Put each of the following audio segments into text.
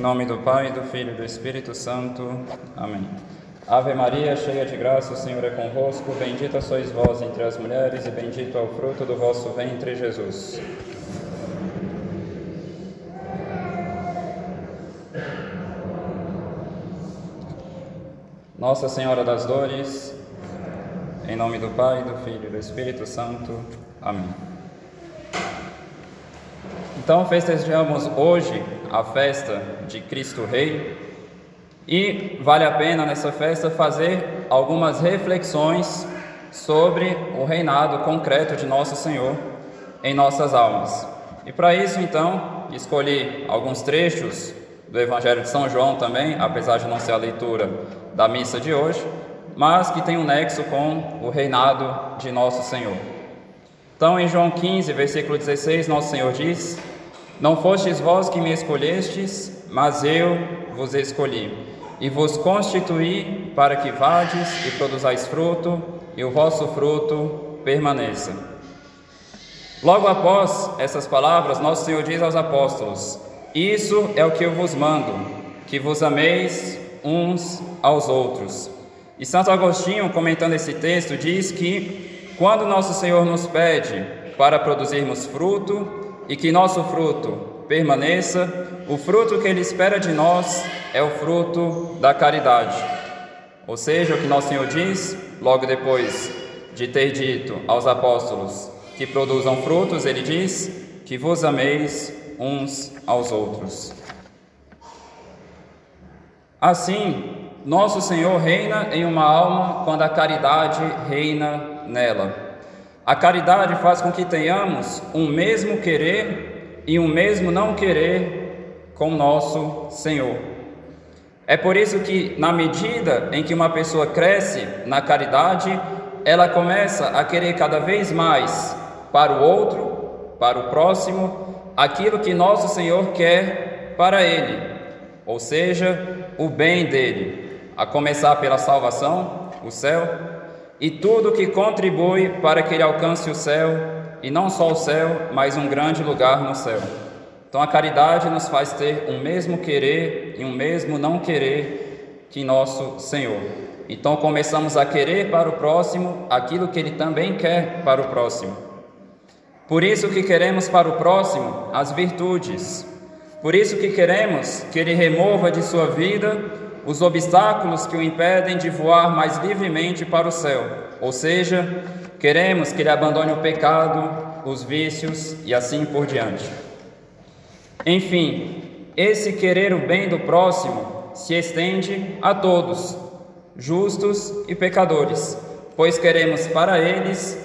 Em nome do Pai, do Filho e do Espírito Santo. Amém. Ave Maria, cheia de graça, o Senhor é convosco. Bendita sois vós entre as mulheres, e bendito é o fruto do vosso ventre, Jesus. Nossa Senhora das Dores, em nome do Pai, do Filho e do Espírito Santo. Amém. Então, festejamos hoje a festa de Cristo Rei e vale a pena nessa festa fazer algumas reflexões sobre o reinado concreto de Nosso Senhor em nossas almas. E para isso, então, escolhi alguns trechos do Evangelho de São João também, apesar de não ser a leitura da missa de hoje, mas que tem um nexo com o reinado de Nosso Senhor. Então, em João 15, versículo 16, Nosso Senhor diz: Não fostes vós que me escolhestes, mas eu vos escolhi, e vos constituí para que vades e produzais fruto, e o vosso fruto permaneça. Logo após essas palavras, Nosso Senhor diz aos apóstolos: Isso é o que eu vos mando, que vos ameis uns aos outros. E Santo Agostinho, comentando esse texto, diz que quando nosso Senhor nos pede para produzirmos fruto e que nosso fruto permaneça, o fruto que Ele espera de nós é o fruto da caridade. Ou seja, o que nosso Senhor diz, logo depois de ter dito aos apóstolos que produzam frutos, Ele diz que vos ameis uns aos outros. Assim, nosso Senhor reina em uma alma quando a caridade reina nela. A caridade faz com que tenhamos um mesmo querer e um mesmo não querer com nosso Senhor. É por isso que, na medida em que uma pessoa cresce na caridade, ela começa a querer cada vez mais para o outro, para o próximo, aquilo que nosso Senhor quer para ele, ou seja, o bem dele, a começar pela salvação, o céu, e tudo que contribui para que ele alcance o céu, e não só o céu, mas um grande lugar no céu. Então a caridade nos faz ter um mesmo querer e um mesmo não querer que nosso Senhor. Então começamos a querer para o próximo aquilo que ele também quer para o próximo. Por isso que queremos para o próximo as virtudes, por isso que queremos que Ele remova de sua vida os obstáculos que o impedem de voar mais livremente para o céu. Ou seja, queremos que Ele abandone o pecado, os vícios e assim por diante. Enfim, esse querer o bem do próximo se estende a todos, justos e pecadores, pois queremos para eles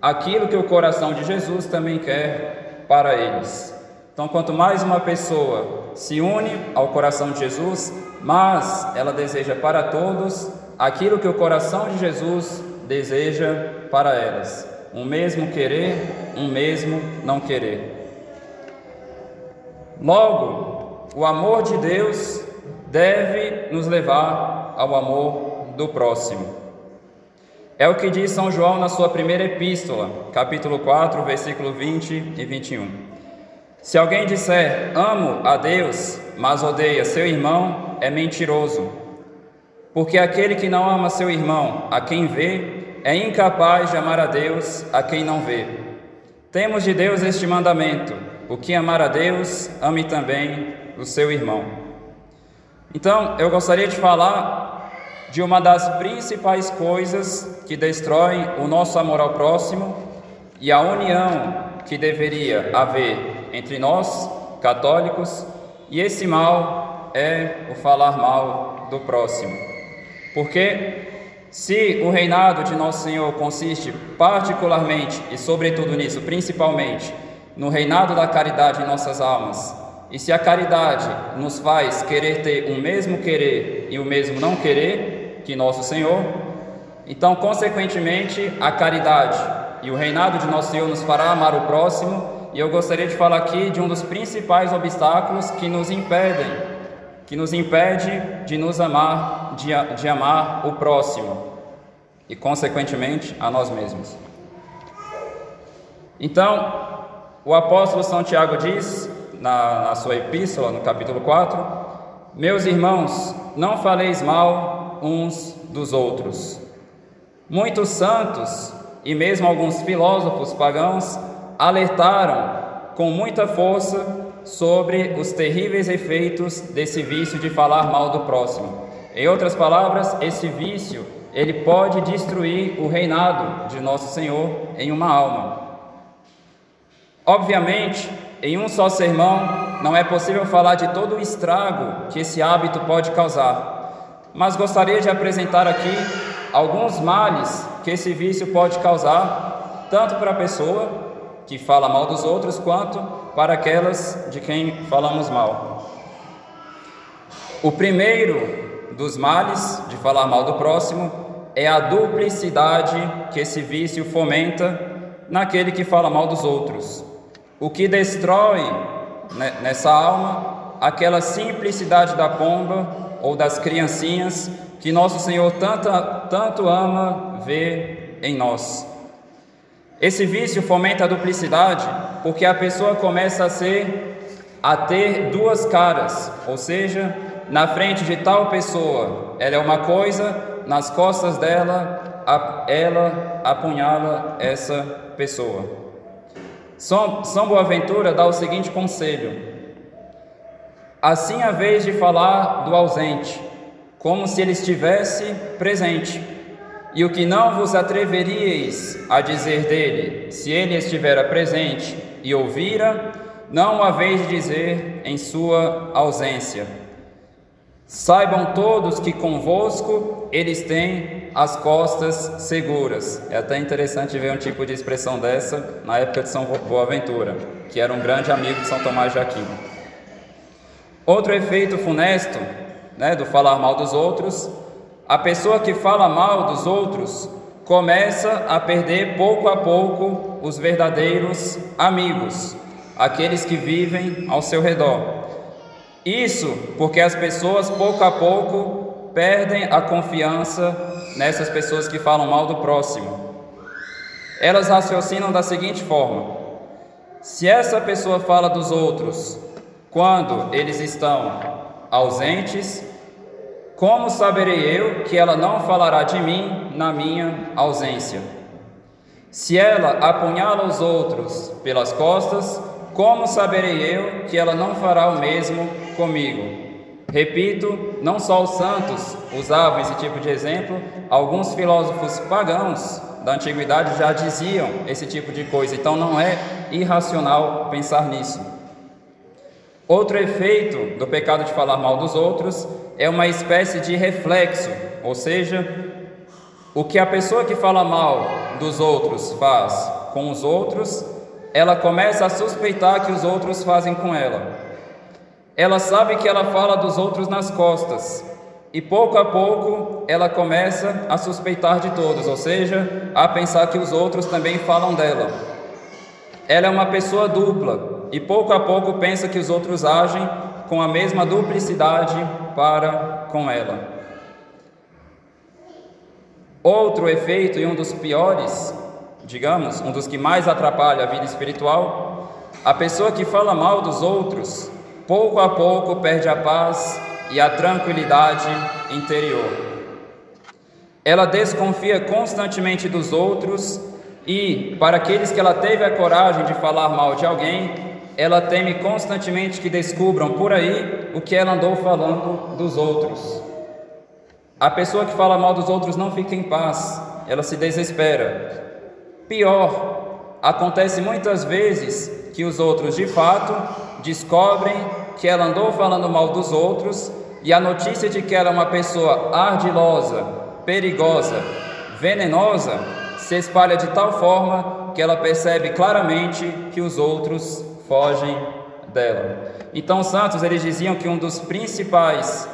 aquilo que o coração de Jesus também quer para eles. Então, quanto mais uma pessoa se une ao coração de Jesus, mais ela deseja para todos aquilo que o coração de Jesus deseja para elas. Um mesmo querer, um mesmo não querer. Logo, o amor de Deus deve nos levar ao amor do próximo. É o que diz São João na sua primeira epístola, capítulo 4, versículo 20 e 21. Se alguém disser amo a Deus, mas odeia seu irmão, é mentiroso. Porque aquele que não ama seu irmão, a quem vê, é incapaz de amar a Deus, a quem não vê. Temos de Deus este mandamento: o que amar a Deus, ame também o seu irmão. Então, eu gostaria de falar de uma das principais coisas que destroem o nosso amor ao próximo e a união que deveria haver entre nós, católicos, e esse mal é o falar mal do próximo. Porque se o reinado de nosso Senhor consiste particularmente e sobretudo nisso, principalmente, no reinado da caridade em nossas almas, e se a caridade nos faz querer ter o mesmo querer e o mesmo não querer que nosso Senhor, então, consequentemente, a caridade e o reinado de nosso Senhor nos fará amar o próximo e eu gostaria de falar aqui de um dos principais obstáculos que nos impedem, que nos impede de nos amar, de, de amar o próximo e, consequentemente, a nós mesmos. Então, o apóstolo São Tiago diz, na, na sua epístola, no capítulo 4, Meus irmãos, não faleis mal uns dos outros. Muitos santos e mesmo alguns filósofos pagãos alertaram com muita força sobre os terríveis efeitos desse vício de falar mal do próximo. Em outras palavras, esse vício, ele pode destruir o reinado de nosso Senhor em uma alma. Obviamente, em um só sermão, não é possível falar de todo o estrago que esse hábito pode causar, mas gostaria de apresentar aqui alguns males que esse vício pode causar, tanto para a pessoa que fala mal dos outros, quanto para aquelas de quem falamos mal. O primeiro dos males de falar mal do próximo é a duplicidade que esse vício fomenta naquele que fala mal dos outros, o que destrói nessa alma aquela simplicidade da pomba ou das criancinhas que nosso Senhor tanto, tanto ama ver em nós. Esse vício fomenta a duplicidade porque a pessoa começa a ser a ter duas caras, ou seja, na frente de tal pessoa ela é uma coisa, nas costas dela ela apunhala essa pessoa. São, São Boaventura dá o seguinte conselho: assim a vez de falar do ausente, como se ele estivesse presente. E o que não vos atreveríeis a dizer dele, se ele estivera presente e ouvira, não o haveis de dizer em sua ausência. Saibam todos que convosco eles têm as costas seguras. É até interessante ver um tipo de expressão dessa na época de São Boaventura, que era um grande amigo de São Tomás de Aquino. Outro efeito funesto né, do falar mal dos outros, a pessoa que fala mal dos outros começa a perder pouco a pouco os verdadeiros amigos, aqueles que vivem ao seu redor. Isso porque as pessoas pouco a pouco perdem a confiança nessas pessoas que falam mal do próximo. Elas raciocinam da seguinte forma: se essa pessoa fala dos outros quando eles estão ausentes, como saberei eu que ela não falará de mim na minha ausência? Se ela apunhala os outros pelas costas, como saberei eu que ela não fará o mesmo comigo? Repito, não só os santos usavam esse tipo de exemplo, alguns filósofos pagãos da antiguidade já diziam esse tipo de coisa, então não é irracional pensar nisso. Outro efeito do pecado de falar mal dos outros é uma espécie de reflexo, ou seja, o que a pessoa que fala mal dos outros faz com os outros, ela começa a suspeitar que os outros fazem com ela. Ela sabe que ela fala dos outros nas costas, e pouco a pouco ela começa a suspeitar de todos, ou seja, a pensar que os outros também falam dela. Ela é uma pessoa dupla, e pouco a pouco pensa que os outros agem com a mesma duplicidade para com ela. Outro efeito e um dos piores, digamos, um dos que mais atrapalha a vida espiritual, a pessoa que fala mal dos outros, pouco a pouco perde a paz e a tranquilidade interior. Ela desconfia constantemente dos outros e, para aqueles que ela teve a coragem de falar mal de alguém, ela teme constantemente que descubram por aí o que ela andou falando dos outros. A pessoa que fala mal dos outros não fica em paz, ela se desespera. Pior, acontece muitas vezes que os outros de fato descobrem que ela andou falando mal dos outros e a notícia de que ela é uma pessoa ardilosa, perigosa, venenosa se espalha de tal forma que ela percebe claramente que os outros fogem dela. Então, os santos eles diziam que um dos principais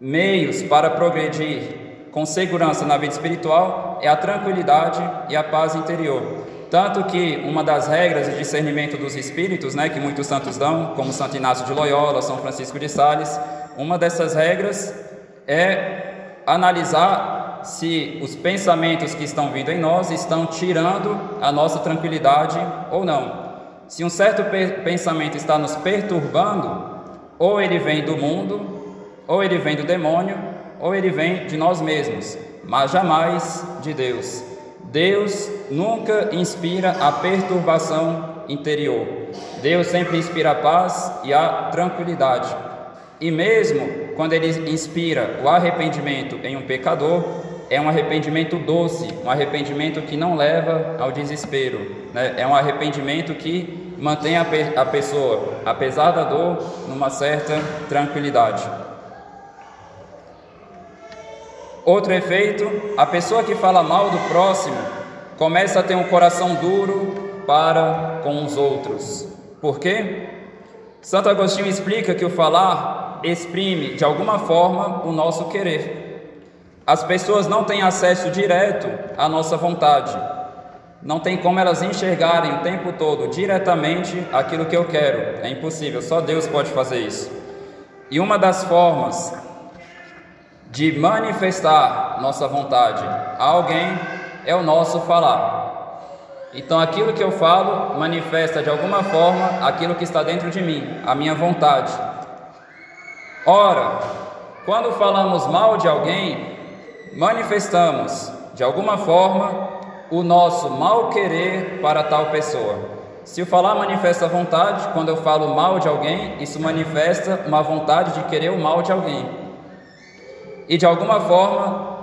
meios para progredir com segurança na vida espiritual é a tranquilidade e a paz interior. Tanto que uma das regras de discernimento dos espíritos, né, que muitos santos dão, como Santo Inácio de Loyola, São Francisco de Sales, uma dessas regras é analisar se os pensamentos que estão vindo em nós estão tirando a nossa tranquilidade ou não. Se um certo pensamento está nos perturbando, ou ele vem do mundo, Ou ele vem do demônio, ou ele vem de nós mesmos, mas jamais de Deus. Deus nunca inspira a perturbação interior. Deus sempre inspira a paz e a tranquilidade. E mesmo quando ele inspira o arrependimento em um pecador, é um arrependimento doce, um arrependimento que não leva ao desespero, né? é um arrependimento que mantém a, pe a pessoa, apesar da dor, numa certa tranquilidade. Outro efeito, a pessoa que fala mal do próximo começa a ter um coração duro para com os outros. Por quê? Santo Agostinho explica que o falar exprime de alguma forma o nosso querer. As pessoas não têm acesso direto à nossa vontade. Não tem como elas enxergarem o tempo todo diretamente aquilo que eu quero. É impossível, só Deus pode fazer isso. E uma das formas de manifestar nossa vontade a alguém é o nosso falar. Então, aquilo que eu falo manifesta de alguma forma aquilo que está dentro de mim, a minha vontade. Ora, quando falamos mal de alguém, manifestamos de alguma forma o nosso mal querer para tal pessoa. Se o falar manifesta vontade, quando eu falo mal de alguém, isso manifesta uma vontade de querer o mal de alguém e de alguma forma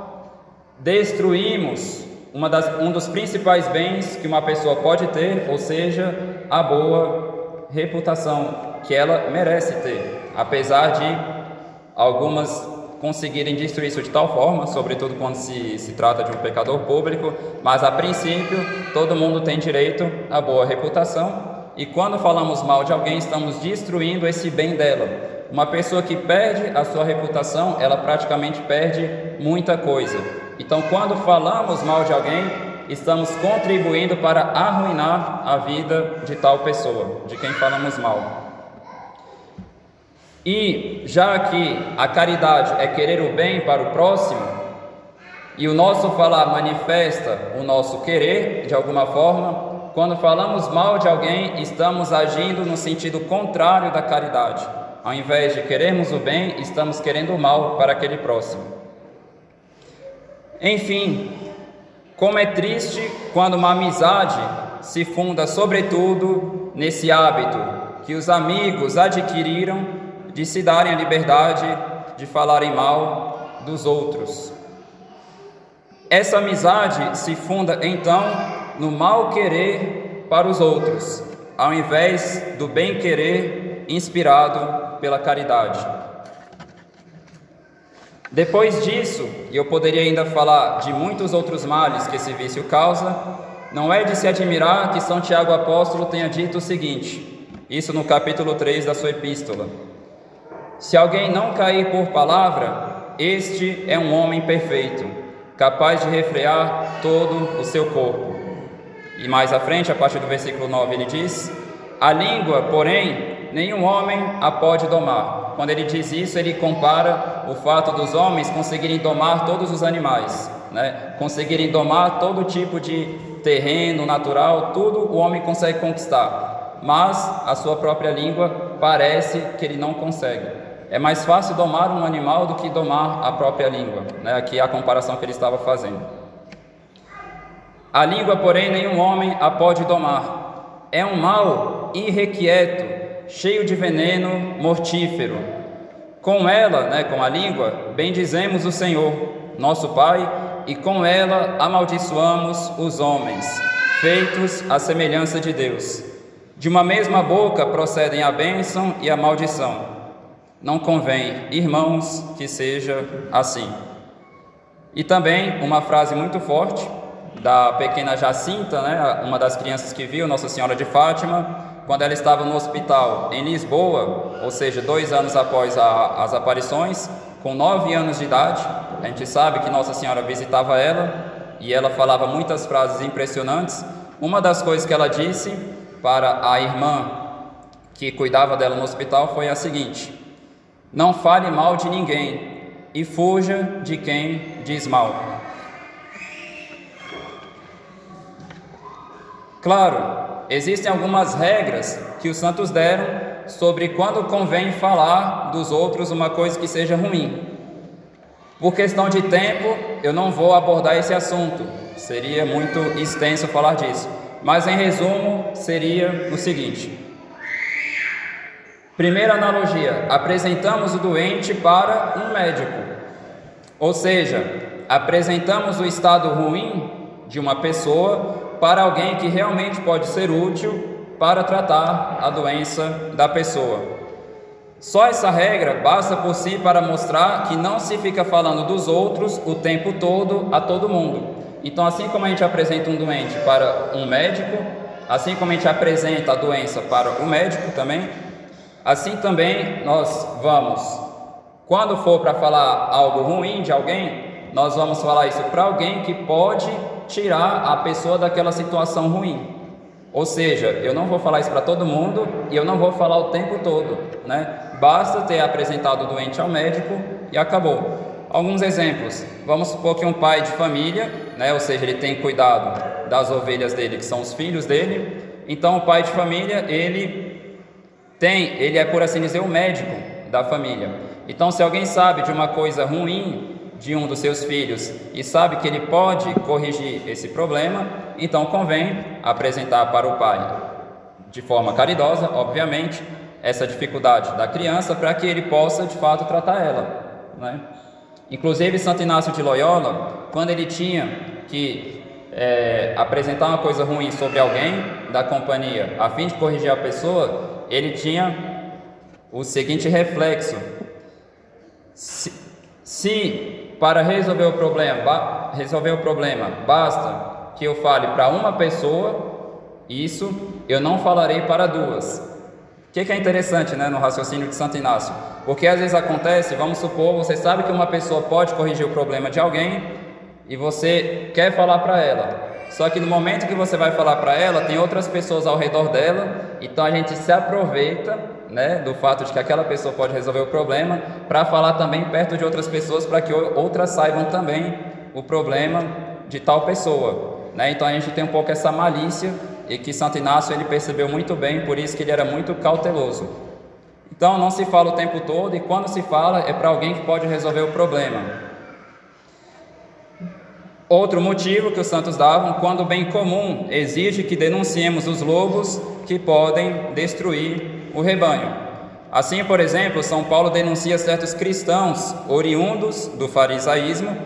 destruímos das, um dos principais bens que uma pessoa pode ter, ou seja, a boa reputação que ela merece ter, apesar de algumas conseguirem destruir isso de tal forma, sobretudo quando se, se trata de um pecador público, mas a princípio todo mundo tem direito à boa reputação, e quando falamos mal de alguém, estamos destruindo esse bem dela. Uma pessoa que perde a sua reputação, ela praticamente perde muita coisa. Então, quando falamos mal de alguém, estamos contribuindo para arruinar a vida de tal pessoa, de quem falamos mal. E já que a caridade é querer o bem para o próximo, e o nosso falar manifesta o nosso querer de alguma forma, quando falamos mal de alguém, estamos agindo no sentido contrário da caridade. Ao invés de querermos o bem, estamos querendo o mal para aquele próximo. Enfim, como é triste quando uma amizade se funda sobretudo nesse hábito que os amigos adquiriram de se darem a liberdade de falarem mal dos outros. Essa amizade se funda então no mal querer para os outros, ao invés do bem querer inspirado pela caridade. Depois disso, e eu poderia ainda falar de muitos outros males que esse vício causa, não é de se admirar que São Tiago Apóstolo tenha dito o seguinte, isso no capítulo 3 da sua epístola: Se alguém não cair por palavra, este é um homem perfeito, capaz de refrear todo o seu corpo. E mais à frente, a partir do versículo 9, ele diz: A língua, porém, nenhum homem a pode domar. Quando ele diz isso, ele compara o fato dos homens conseguirem domar todos os animais, né? conseguirem domar todo tipo de terreno natural, tudo o homem consegue conquistar, mas a sua própria língua parece que ele não consegue. É mais fácil domar um animal do que domar a própria língua. Né? Aqui é a comparação que ele estava fazendo. A língua, porém, nenhum homem a pode domar. É um mal irrequieto cheio de veneno mortífero. Com ela, né, com a língua, bendizemos o Senhor, nosso Pai, e com ela amaldiçoamos os homens, feitos à semelhança de Deus. De uma mesma boca procedem a bênção e a maldição. Não convém, irmãos, que seja assim. E também uma frase muito forte da pequena Jacinta, né, uma das crianças que viu Nossa Senhora de Fátima, quando ela estava no hospital em Lisboa, ou seja, dois anos após a, as aparições, com nove anos de idade, a gente sabe que Nossa Senhora visitava ela e ela falava muitas frases impressionantes. Uma das coisas que ela disse para a irmã que cuidava dela no hospital foi a seguinte: Não fale mal de ninguém e fuja de quem diz mal. Claro, Existem algumas regras que os santos deram sobre quando convém falar dos outros uma coisa que seja ruim. Por questão de tempo, eu não vou abordar esse assunto, seria muito extenso falar disso. Mas em resumo, seria o seguinte: primeira analogia, apresentamos o doente para um médico, ou seja, apresentamos o estado ruim de uma pessoa para alguém que realmente pode ser útil para tratar a doença da pessoa. Só essa regra basta por si para mostrar que não se fica falando dos outros o tempo todo a todo mundo. Então, assim como a gente apresenta um doente para um médico, assim como a gente apresenta a doença para o médico também, assim também nós vamos, quando for para falar algo ruim de alguém, nós vamos falar isso para alguém que pode tirar a pessoa daquela situação ruim. Ou seja, eu não vou falar isso para todo mundo e eu não vou falar o tempo todo, né? Basta ter apresentado o doente ao médico e acabou. Alguns exemplos. Vamos supor que um pai de família, né, ou seja, ele tem cuidado das ovelhas dele, que são os filhos dele. Então, o pai de família, ele tem, ele é por assim dizer o médico da família. Então, se alguém sabe de uma coisa ruim de um dos seus filhos e sabe que ele pode corrigir esse problema, então convém apresentar para o pai, de forma caridosa, obviamente, essa dificuldade da criança para que ele possa de fato tratar ela. Né? Inclusive, Santo Inácio de Loyola, quando ele tinha que é, apresentar uma coisa ruim sobre alguém da companhia, a fim de corrigir a pessoa, ele tinha o seguinte reflexo: se, se para resolver o problema, resolver o problema, basta que eu fale para uma pessoa, isso eu não falarei para duas. O que, que, é interessante né, no raciocínio de Santo Inácio? Porque às vezes acontece, vamos supor, você sabe que uma pessoa pode corrigir o problema de alguém e você quer falar para ela. Só que no momento que você vai falar para ela, tem outras pessoas ao redor dela, então a gente se aproveita né, do fato de que aquela pessoa pode resolver o problema, para falar também perto de outras pessoas, para que outras saibam também o problema de tal pessoa. Né? Então a gente tem um pouco essa malícia e que Santo Inácio ele percebeu muito bem, por isso que ele era muito cauteloso. Então não se fala o tempo todo e quando se fala é para alguém que pode resolver o problema. Outro motivo que os santos davam, quando o bem comum exige que denunciemos os lobos que podem destruir o rebanho. Assim, por exemplo, São Paulo denuncia certos cristãos oriundos do farisaísmo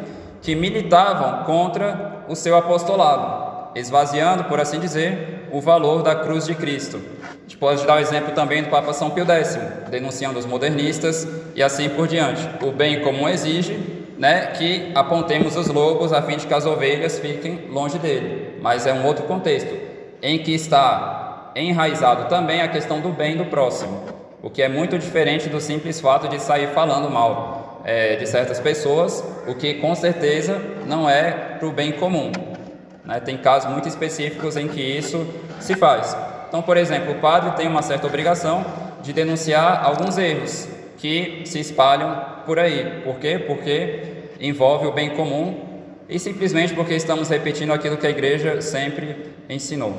que militavam contra o seu apostolado, esvaziando, por assim dizer, o valor da cruz de Cristo. A gente pode dar o exemplo também do Papa São Pio X, denunciando os modernistas e assim por diante. O bem comum exige né, que apontemos os lobos a fim de que as ovelhas fiquem longe dele, mas é um outro contexto em que está enraizado também a questão do bem do próximo, o que é muito diferente do simples fato de sair falando mal é, de certas pessoas, o que com certeza não é para o bem comum. Né? Tem casos muito específicos em que isso se faz. Então, por exemplo, o padre tem uma certa obrigação de denunciar alguns erros que se espalham por aí. Por quê? Porque envolve o bem comum e simplesmente porque estamos repetindo aquilo que a igreja sempre ensinou.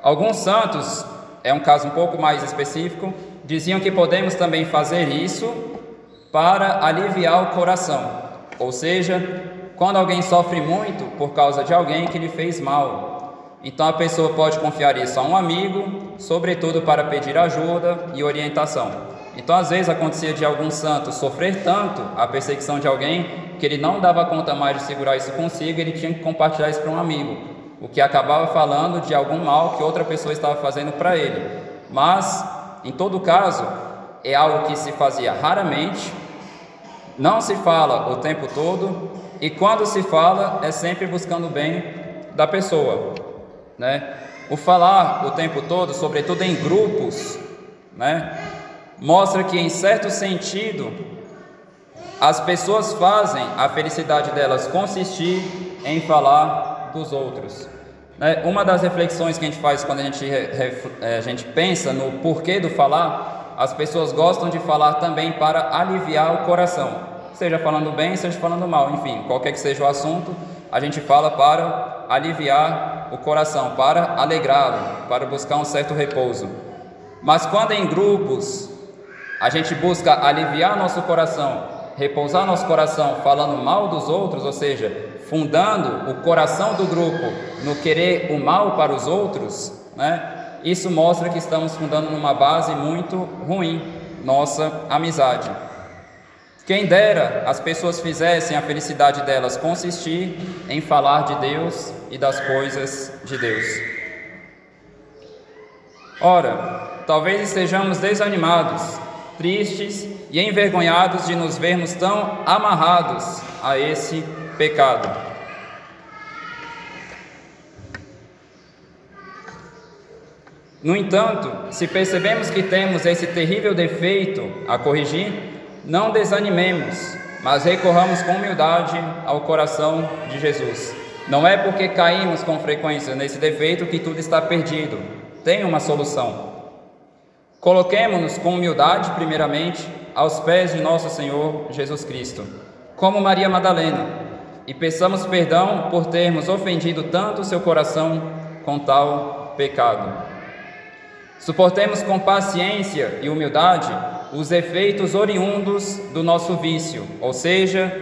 Alguns santos, é um caso um pouco mais específico, diziam que podemos também fazer isso para aliviar o coração. Ou seja, quando alguém sofre muito por causa de alguém que lhe fez mal. Então a pessoa pode confiar isso a um amigo, sobretudo para pedir ajuda e orientação. Então, às vezes acontecia de algum santo sofrer tanto a perseguição de alguém que ele não dava conta mais de segurar isso consigo, ele tinha que compartilhar isso para um amigo o que acabava falando de algum mal que outra pessoa estava fazendo para ele. Mas, em todo caso, é algo que se fazia raramente, não se fala o tempo todo, e quando se fala, é sempre buscando o bem da pessoa. Né? O falar o tempo todo, sobretudo em grupos, né, mostra que, em certo sentido, as pessoas fazem a felicidade delas consistir em falar dos outros. Né? Uma das reflexões que a gente faz quando a gente, é, a gente pensa no porquê do falar, as pessoas gostam de falar também para aliviar o coração, seja falando bem, seja falando mal, enfim, qualquer que seja o assunto, a gente fala para aliviar o coração, para alegrá-lo, para buscar um certo repouso. Mas quando em grupos a gente busca aliviar nosso coração, repousar nosso coração falando mal dos outros, ou seja, fundando o coração do grupo no querer o mal para os outros, né? Isso mostra que estamos fundando numa base muito ruim nossa amizade. Quem dera as pessoas fizessem a felicidade delas consistir em falar de Deus e das coisas de Deus. Ora, talvez estejamos desanimados, tristes e envergonhados de nos vermos tão amarrados a esse pecado. No entanto, se percebemos que temos esse terrível defeito a corrigir, não desanimemos, mas recorramos com humildade ao coração de Jesus. Não é porque caímos com frequência nesse defeito que tudo está perdido. Tem uma solução. Coloquemos-nos com humildade, primeiramente, aos pés de nosso Senhor Jesus Cristo, como Maria Madalena, e peçamos perdão por termos ofendido tanto o seu coração com tal pecado. Suportemos com paciência e humildade os efeitos oriundos do nosso vício, ou seja,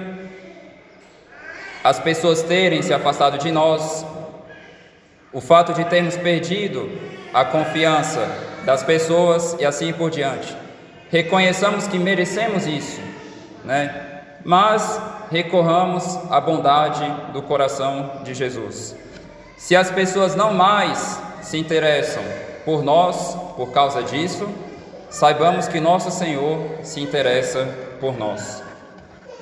as pessoas terem se afastado de nós, o fato de termos perdido a confiança das pessoas e assim por diante. Reconheçamos que merecemos isso, né? Mas recorramos à bondade do coração de Jesus. Se as pessoas não mais se interessam por nós por causa disso, saibamos que nosso Senhor se interessa por nós.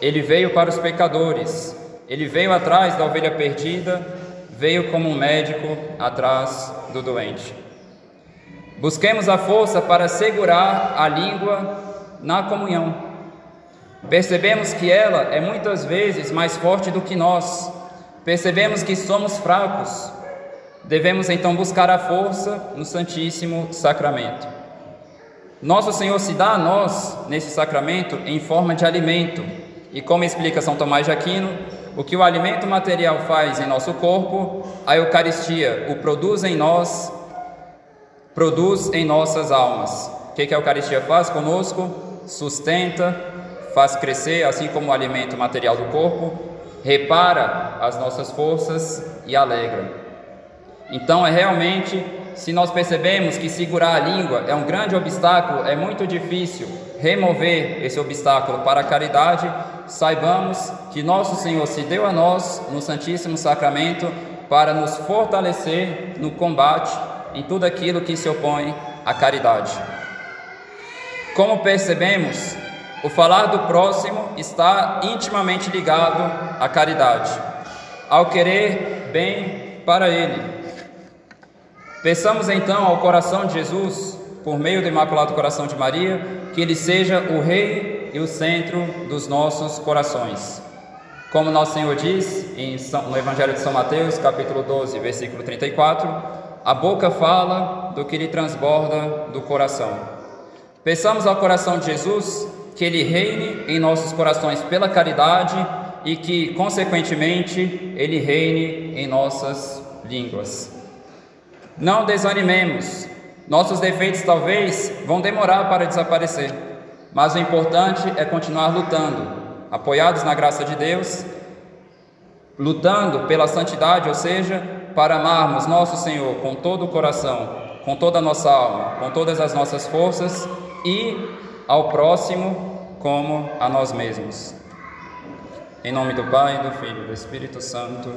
Ele veio para os pecadores, ele veio atrás da ovelha perdida, veio como um médico atrás do doente. Busquemos a força para segurar a língua na comunhão. Percebemos que ela é muitas vezes mais forte do que nós. Percebemos que somos fracos. Devemos então buscar a força no Santíssimo Sacramento. Nosso Senhor se dá a nós nesse sacramento em forma de alimento. E como explica São Tomás de Aquino, o que o alimento material faz em nosso corpo, a Eucaristia o produz em nós, produz em nossas almas. O que, que a Eucaristia faz conosco? Sustenta, faz crescer, assim como o alimento material do corpo, repara as nossas forças e alegra. Então é realmente se nós percebemos que segurar a língua é um grande obstáculo, é muito difícil remover esse obstáculo para a caridade, saibamos que nosso Senhor se deu a nós no Santíssimo Sacramento para nos fortalecer no combate em tudo aquilo que se opõe à caridade. Como percebemos, o falar do próximo está intimamente ligado à caridade, ao querer bem para ele, Peçamos então ao coração de Jesus, por meio do Imaculado Coração de Maria, que ele seja o Rei e o centro dos nossos corações. Como nosso Senhor diz no Evangelho de São Mateus, capítulo 12, versículo 34, a boca fala do que lhe transborda do coração. Peçamos ao coração de Jesus que ele reine em nossos corações pela caridade e que, consequentemente, ele reine em nossas línguas. Não desanimemos. Nossos defeitos talvez vão demorar para desaparecer, mas o importante é continuar lutando, apoiados na graça de Deus, lutando pela santidade, ou seja, para amarmos nosso Senhor com todo o coração, com toda a nossa alma, com todas as nossas forças e ao próximo como a nós mesmos. Em nome do Pai, do Filho e do Espírito Santo.